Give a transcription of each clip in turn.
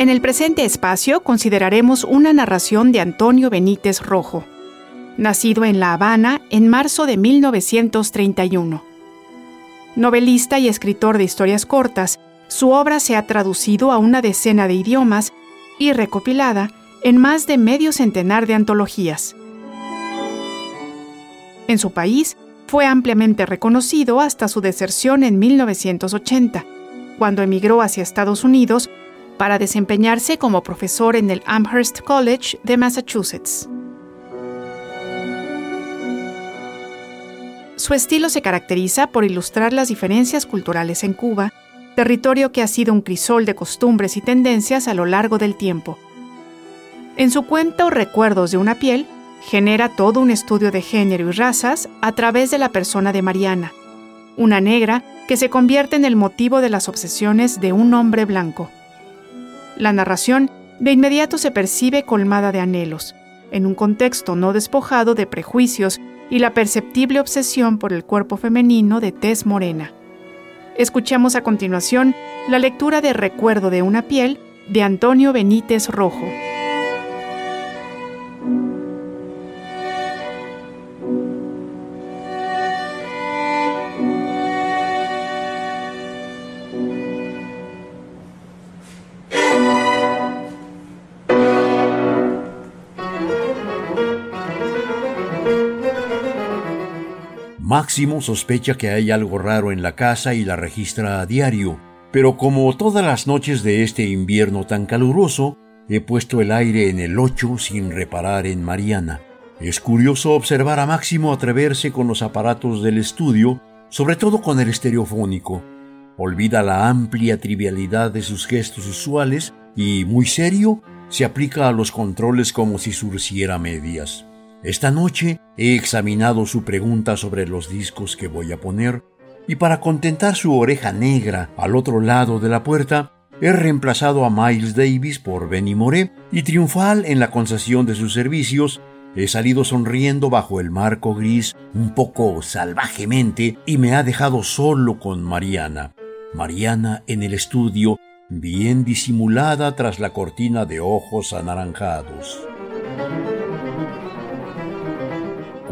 En el presente espacio consideraremos una narración de Antonio Benítez Rojo, nacido en La Habana en marzo de 1931. Novelista y escritor de historias cortas, su obra se ha traducido a una decena de idiomas y recopilada en más de medio centenar de antologías. En su país, fue ampliamente reconocido hasta su deserción en 1980, cuando emigró hacia Estados Unidos para desempeñarse como profesor en el Amherst College de Massachusetts. Su estilo se caracteriza por ilustrar las diferencias culturales en Cuba, territorio que ha sido un crisol de costumbres y tendencias a lo largo del tiempo. En su cuento Recuerdos de una piel, genera todo un estudio de género y razas a través de la persona de Mariana, una negra que se convierte en el motivo de las obsesiones de un hombre blanco. La narración de inmediato se percibe colmada de anhelos, en un contexto no despojado de prejuicios y la perceptible obsesión por el cuerpo femenino de tez morena. Escuchamos a continuación la lectura de Recuerdo de una piel de Antonio Benítez Rojo. Máximo sospecha que hay algo raro en la casa y la registra a diario, pero como todas las noches de este invierno tan caluroso, he puesto el aire en el 8 sin reparar en Mariana. Es curioso observar a Máximo atreverse con los aparatos del estudio, sobre todo con el estereofónico. Olvida la amplia trivialidad de sus gestos usuales y, muy serio, se aplica a los controles como si surciera medias. Esta noche he examinado su pregunta sobre los discos que voy a poner y para contentar su oreja negra al otro lado de la puerta, he reemplazado a Miles Davis por Benny Moré y triunfal en la concesión de sus servicios, he salido sonriendo bajo el marco gris un poco salvajemente y me ha dejado solo con Mariana. Mariana en el estudio, bien disimulada tras la cortina de ojos anaranjados.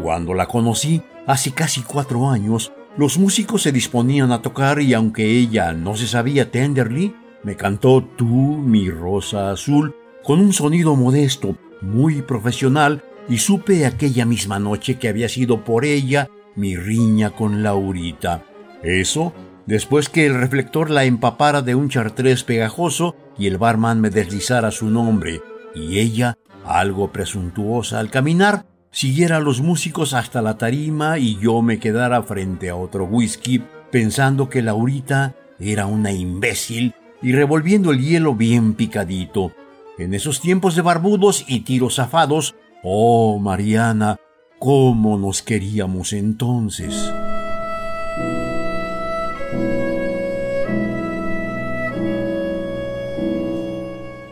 Cuando la conocí, hace casi cuatro años, los músicos se disponían a tocar y aunque ella no se sabía tenderly, me cantó Tú, mi rosa azul, con un sonido modesto, muy profesional, y supe aquella misma noche que había sido por ella mi riña con Laurita. Eso, después que el reflector la empapara de un chartrés pegajoso y el barman me deslizara su nombre, y ella, algo presuntuosa al caminar, siguiera a los músicos hasta la tarima y yo me quedara frente a otro whisky pensando que Laurita era una imbécil y revolviendo el hielo bien picadito. En esos tiempos de barbudos y tiros zafados, oh Mariana, cómo nos queríamos entonces.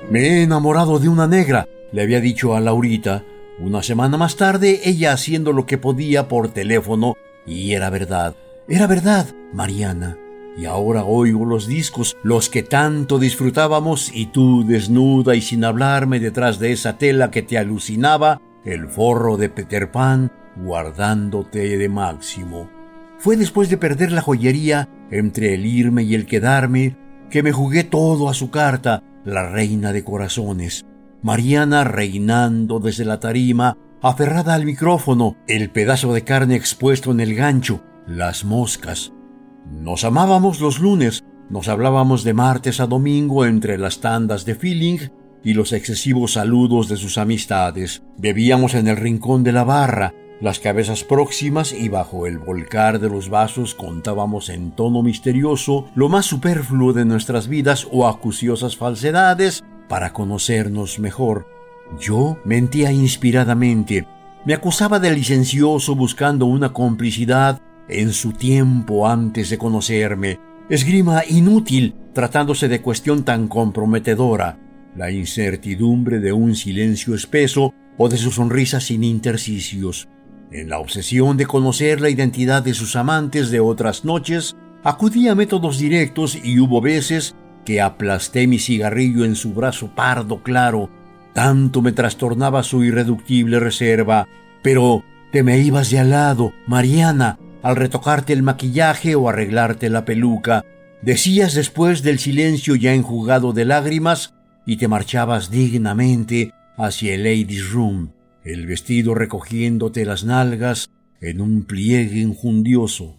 Me he enamorado de una negra, le había dicho a Laurita, una semana más tarde, ella haciendo lo que podía por teléfono, y era verdad, era verdad, Mariana. Y ahora oigo los discos, los que tanto disfrutábamos, y tú desnuda y sin hablarme detrás de esa tela que te alucinaba, el forro de Peter Pan, guardándote de máximo. Fue después de perder la joyería, entre el irme y el quedarme, que me jugué todo a su carta, la reina de corazones. Mariana reinando desde la tarima, aferrada al micrófono, el pedazo de carne expuesto en el gancho, las moscas. Nos amábamos los lunes, nos hablábamos de martes a domingo entre las tandas de feeling y los excesivos saludos de sus amistades. Bebíamos en el rincón de la barra, las cabezas próximas y bajo el volcar de los vasos contábamos en tono misterioso lo más superfluo de nuestras vidas o acuciosas falsedades para conocernos mejor. Yo mentía inspiradamente, me acusaba de licencioso buscando una complicidad en su tiempo antes de conocerme, esgrima inútil tratándose de cuestión tan comprometedora, la incertidumbre de un silencio espeso o de su sonrisa sin intersticios. En la obsesión de conocer la identidad de sus amantes de otras noches, acudí a métodos directos y hubo veces que aplasté mi cigarrillo en su brazo pardo claro, tanto me trastornaba su irreductible reserva. Pero te me ibas de al lado, Mariana, al retocarte el maquillaje o arreglarte la peluca. Decías después del silencio ya enjugado de lágrimas y te marchabas dignamente hacia el ladies' room el vestido recogiéndote las nalgas en un pliegue injundioso.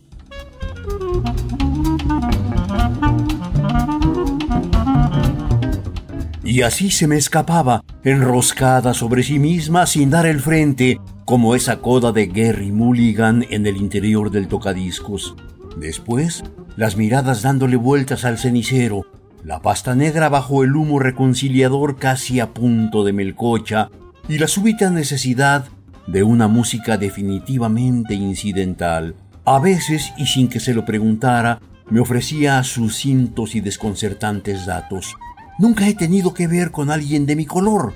Y así se me escapaba, enroscada sobre sí misma sin dar el frente, como esa coda de Gary Mulligan en el interior del tocadiscos. Después, las miradas dándole vueltas al cenicero, la pasta negra bajo el humo reconciliador casi a punto de melcocha, y la súbita necesidad de una música definitivamente incidental. A veces, y sin que se lo preguntara, me ofrecía sucintos y desconcertantes datos. Nunca he tenido que ver con alguien de mi color.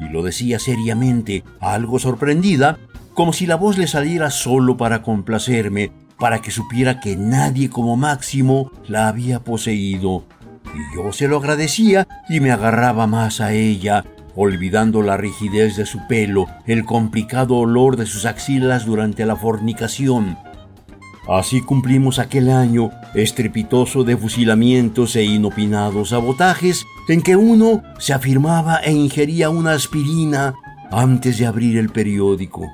Y lo decía seriamente, algo sorprendida, como si la voz le saliera solo para complacerme, para que supiera que nadie como Máximo la había poseído. Y yo se lo agradecía y me agarraba más a ella, olvidando la rigidez de su pelo, el complicado olor de sus axilas durante la fornicación. Así cumplimos aquel año estrepitoso de fusilamientos e inopinados sabotajes en que uno se afirmaba e ingería una aspirina antes de abrir el periódico.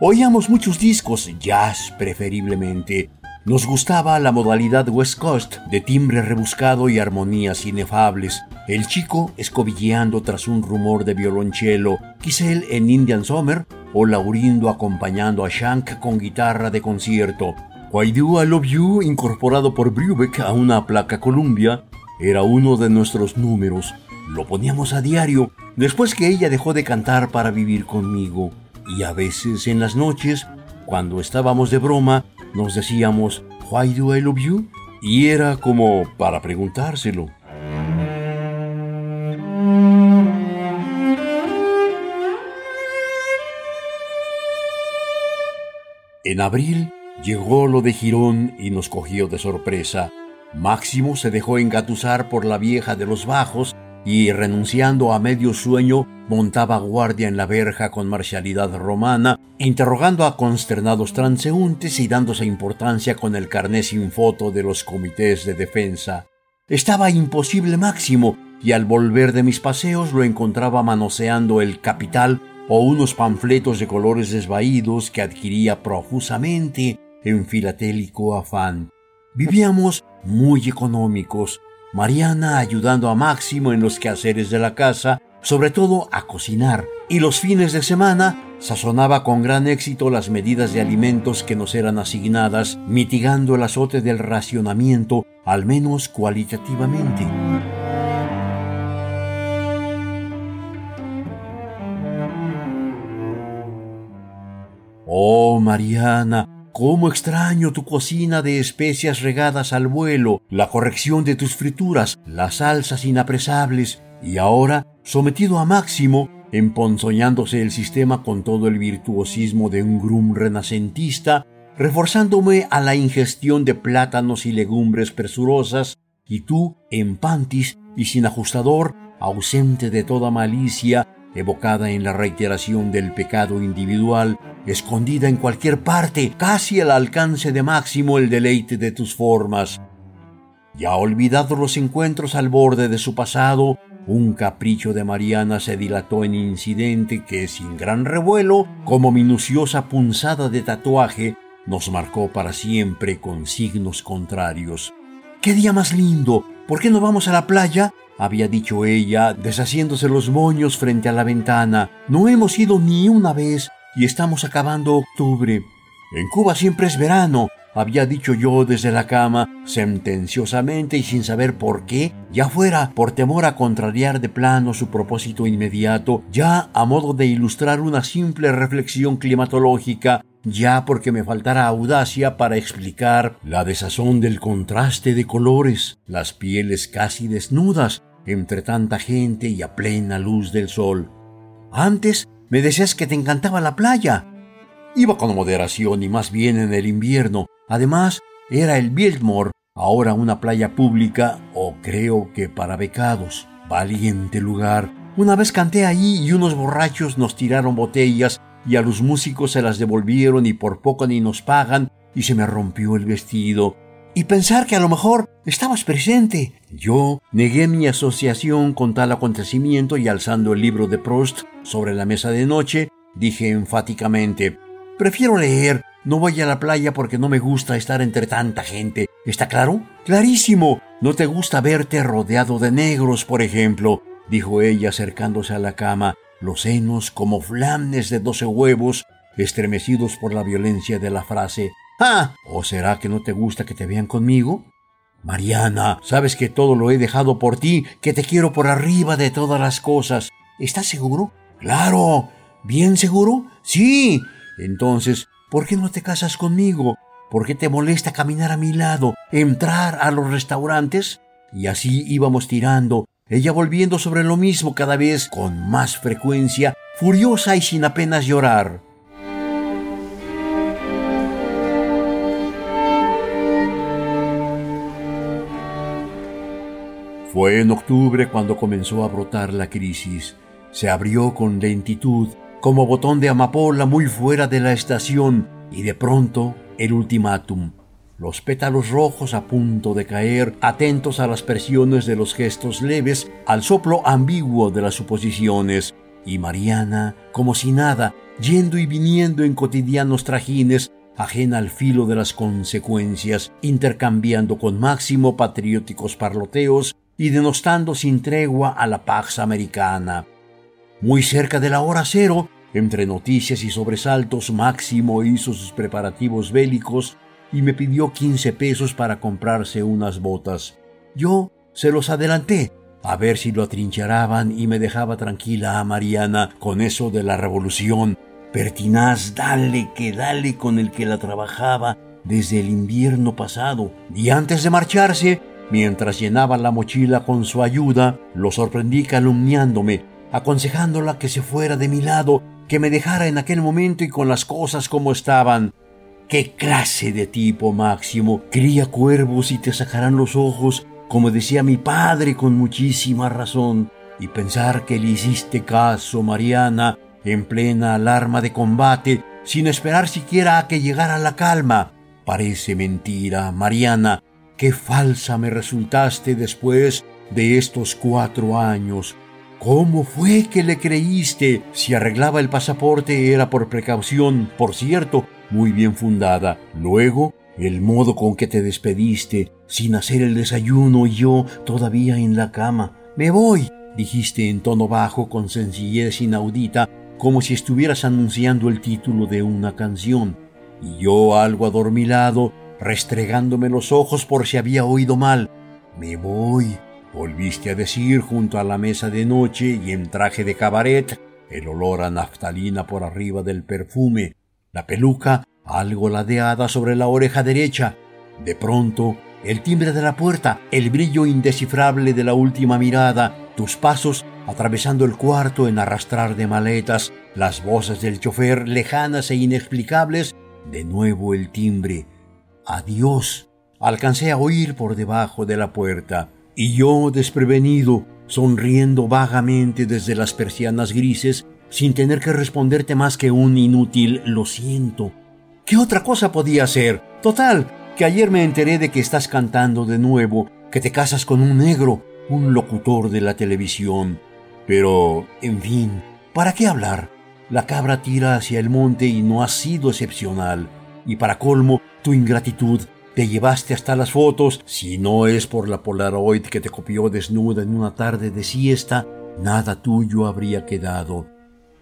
Oíamos muchos discos, jazz preferiblemente, nos gustaba la modalidad West Coast, de timbre rebuscado y armonías inefables. El chico escobilleando tras un rumor de violonchelo, Kisel en Indian Summer o Laurindo acompañando a Shank con guitarra de concierto. Why Do I Love You, incorporado por Brubeck a una placa Columbia, era uno de nuestros números. Lo poníamos a diario, después que ella dejó de cantar para vivir conmigo. Y a veces en las noches, cuando estábamos de broma, nos decíamos, Why do I love you? Y era como para preguntárselo. En abril llegó lo de Girón y nos cogió de sorpresa. Máximo se dejó engatusar por la vieja de los bajos y, renunciando a medio sueño, montaba guardia en la verja con marcialidad romana, interrogando a consternados transeúntes y dándose importancia con el carné sin foto de los comités de defensa. Estaba imposible máximo, y al volver de mis paseos lo encontraba manoseando el capital o unos panfletos de colores desvaídos que adquiría profusamente en filatélico afán. Vivíamos muy económicos, Mariana ayudando a Máximo en los quehaceres de la casa, sobre todo a cocinar, y los fines de semana sazonaba con gran éxito las medidas de alimentos que nos eran asignadas, mitigando el azote del racionamiento, al menos cualitativamente. Oh, Mariana, Cómo extraño tu cocina de especias regadas al vuelo, la corrección de tus frituras, las salsas inapresables, y ahora, sometido a máximo, emponzoñándose el sistema con todo el virtuosismo de un grum renacentista, reforzándome a la ingestión de plátanos y legumbres presurosas, y tú, en pantis y sin ajustador, ausente de toda malicia, evocada en la reiteración del pecado individual, escondida en cualquier parte, casi al alcance de máximo el deleite de tus formas. Ya olvidados los encuentros al borde de su pasado, un capricho de Mariana se dilató en incidente que, sin gran revuelo, como minuciosa punzada de tatuaje, nos marcó para siempre con signos contrarios. ¡Qué día más lindo! ¿Por qué no vamos a la playa? había dicho ella, deshaciéndose los moños frente a la ventana. No hemos ido ni una vez. Y estamos acabando octubre. En Cuba siempre es verano, había dicho yo desde la cama, sentenciosamente y sin saber por qué, ya fuera por temor a contrariar de plano su propósito inmediato, ya a modo de ilustrar una simple reflexión climatológica, ya porque me faltara audacia para explicar la desazón del contraste de colores, las pieles casi desnudas, entre tanta gente y a plena luz del sol. Antes me decías que te encantaba la playa. Iba con moderación y más bien en el invierno, Además, era el Biltmore, ahora una playa pública o creo que para becados. Valiente lugar. Una vez canté allí y unos borrachos nos tiraron botellas y a los músicos se las devolvieron y por poco ni nos pagan y se me rompió el vestido. Y pensar que a lo mejor estabas presente. Yo negué mi asociación con tal acontecimiento y alzando el libro de Proust sobre la mesa de noche, dije enfáticamente, prefiero leer no voy a la playa porque no me gusta estar entre tanta gente. ¿Está claro? Clarísimo. No te gusta verte rodeado de negros, por ejemplo, dijo ella acercándose a la cama, los senos como flames de doce huevos, estremecidos por la violencia de la frase. Ah, ¿o será que no te gusta que te vean conmigo? Mariana, sabes que todo lo he dejado por ti, que te quiero por arriba de todas las cosas. ¿Estás seguro? Claro. ¿Bien seguro? Sí. Entonces, ¿Por qué no te casas conmigo? ¿Por qué te molesta caminar a mi lado, entrar a los restaurantes? Y así íbamos tirando, ella volviendo sobre lo mismo cada vez con más frecuencia, furiosa y sin apenas llorar. Fue en octubre cuando comenzó a brotar la crisis. Se abrió con lentitud como botón de amapola muy fuera de la estación, y de pronto el ultimátum. Los pétalos rojos a punto de caer, atentos a las presiones de los gestos leves, al soplo ambiguo de las suposiciones, y Mariana, como si nada, yendo y viniendo en cotidianos trajines, ajena al filo de las consecuencias, intercambiando con máximo patrióticos parloteos y denostando sin tregua a la Pax Americana. Muy cerca de la hora cero, entre noticias y sobresaltos, Máximo hizo sus preparativos bélicos y me pidió quince pesos para comprarse unas botas. Yo se los adelanté, a ver si lo atrincheraban y me dejaba tranquila a Mariana con eso de la revolución. Pertinaz, dale que dale con el que la trabajaba desde el invierno pasado. Y antes de marcharse, mientras llenaba la mochila con su ayuda, lo sorprendí calumniándome aconsejándola que se fuera de mi lado, que me dejara en aquel momento y con las cosas como estaban. ¿Qué clase de tipo, Máximo? Cría cuervos y te sacarán los ojos, como decía mi padre con muchísima razón. Y pensar que le hiciste caso, Mariana, en plena alarma de combate, sin esperar siquiera a que llegara la calma. Parece mentira, Mariana. Qué falsa me resultaste después de estos cuatro años. ¿Cómo fue que le creíste? Si arreglaba el pasaporte era por precaución, por cierto, muy bien fundada. Luego, el modo con que te despediste, sin hacer el desayuno y yo todavía en la cama. Me voy, dijiste en tono bajo con sencillez inaudita, como si estuvieras anunciando el título de una canción. Y yo algo adormilado, restregándome los ojos por si había oído mal. Me voy. Volviste a decir junto a la mesa de noche y en traje de cabaret, el olor a naftalina por arriba del perfume, la peluca algo ladeada sobre la oreja derecha. De pronto, el timbre de la puerta, el brillo indescifrable de la última mirada, tus pasos atravesando el cuarto en arrastrar de maletas, las voces del chofer lejanas e inexplicables, de nuevo el timbre. Adiós. Alcancé a oír por debajo de la puerta. Y yo, desprevenido, sonriendo vagamente desde las persianas grises, sin tener que responderte más que un inútil lo siento. ¿Qué otra cosa podía hacer? Total, que ayer me enteré de que estás cantando de nuevo, que te casas con un negro, un locutor de la televisión. Pero, en fin, ¿para qué hablar? La cabra tira hacia el monte y no ha sido excepcional. Y para colmo, tu ingratitud te llevaste hasta las fotos, si no es por la Polaroid que te copió desnuda en una tarde de siesta, nada tuyo habría quedado.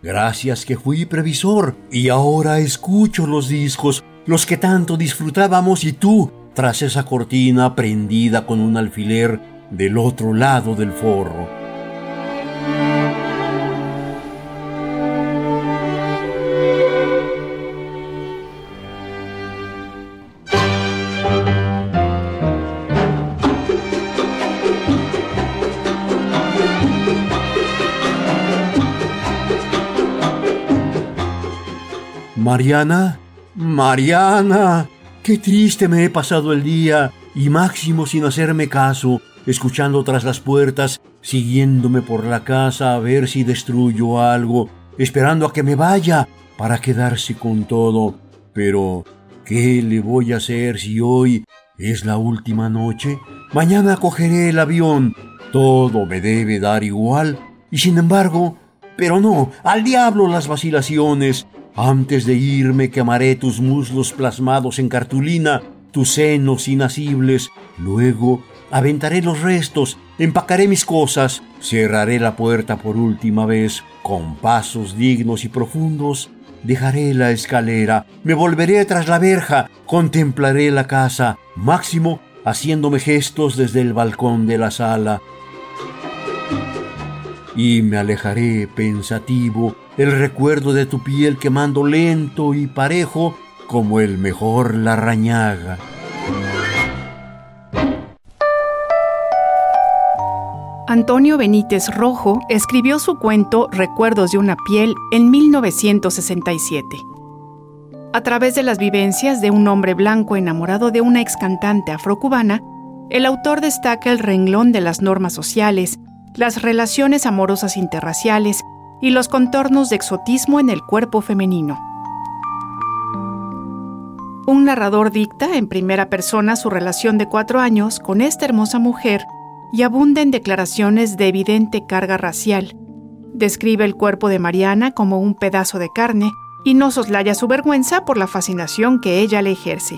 Gracias que fui previsor y ahora escucho los discos, los que tanto disfrutábamos y tú, tras esa cortina prendida con un alfiler del otro lado del forro. Mariana, Mariana, qué triste me he pasado el día, y Máximo sin hacerme caso, escuchando tras las puertas, siguiéndome por la casa a ver si destruyo algo, esperando a que me vaya para quedarse con todo. Pero, ¿qué le voy a hacer si hoy es la última noche? Mañana cogeré el avión. Todo me debe dar igual. Y sin embargo, pero no, al diablo las vacilaciones. Antes de irme quemaré tus muslos plasmados en cartulina, tus senos inasibles. Luego aventaré los restos, empacaré mis cosas, cerraré la puerta por última vez, con pasos dignos y profundos. Dejaré la escalera, me volveré tras la verja, contemplaré la casa, máximo haciéndome gestos desde el balcón de la sala. Y me alejaré pensativo el recuerdo de tu piel quemando lento y parejo como el mejor la rañaga. Antonio Benítez Rojo escribió su cuento Recuerdos de una piel en 1967. A través de las vivencias de un hombre blanco enamorado de una ex cantante afrocubana, el autor destaca el renglón de las normas sociales, las relaciones amorosas interraciales y los contornos de exotismo en el cuerpo femenino. Un narrador dicta en primera persona su relación de cuatro años con esta hermosa mujer y abunda en declaraciones de evidente carga racial. Describe el cuerpo de Mariana como un pedazo de carne y no soslaya su vergüenza por la fascinación que ella le ejerce.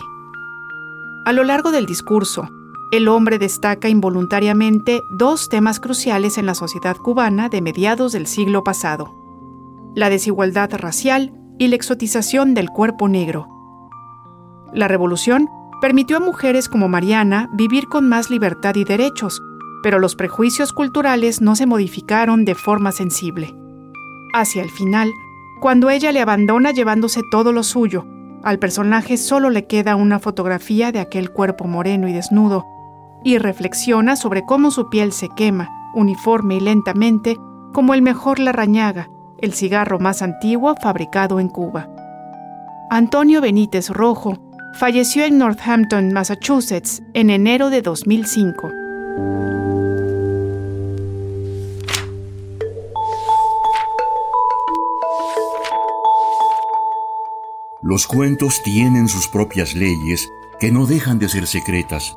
A lo largo del discurso, el hombre destaca involuntariamente dos temas cruciales en la sociedad cubana de mediados del siglo pasado, la desigualdad racial y la exotización del cuerpo negro. La revolución permitió a mujeres como Mariana vivir con más libertad y derechos, pero los prejuicios culturales no se modificaron de forma sensible. Hacia el final, cuando ella le abandona llevándose todo lo suyo, al personaje solo le queda una fotografía de aquel cuerpo moreno y desnudo, y reflexiona sobre cómo su piel se quema, uniforme y lentamente, como el mejor Larrañaga, el cigarro más antiguo fabricado en Cuba. Antonio Benítez Rojo falleció en Northampton, Massachusetts, en enero de 2005. Los cuentos tienen sus propias leyes que no dejan de ser secretas